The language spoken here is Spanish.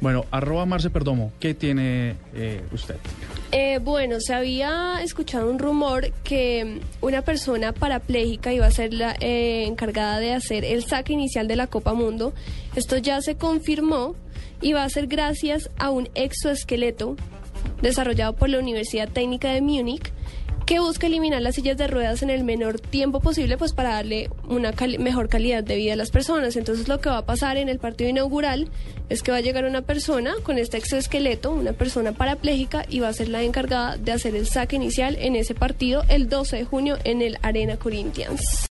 Bueno, arroba Marce Perdomo, ¿qué tiene eh, usted? Eh, bueno, se había escuchado un rumor que una persona parapléjica iba a ser la eh, encargada de hacer el saque inicial de la Copa Mundo. Esto ya se confirmó y va a ser gracias a un exoesqueleto desarrollado por la Universidad Técnica de Múnich que busca eliminar las sillas de ruedas en el menor tiempo posible, pues para darle una mejor calidad de vida a las personas. Entonces lo que va a pasar en el partido inaugural es que va a llegar una persona con este exoesqueleto, una persona parapléjica, y va a ser la encargada de hacer el saque inicial en ese partido el 12 de junio en el Arena Corinthians.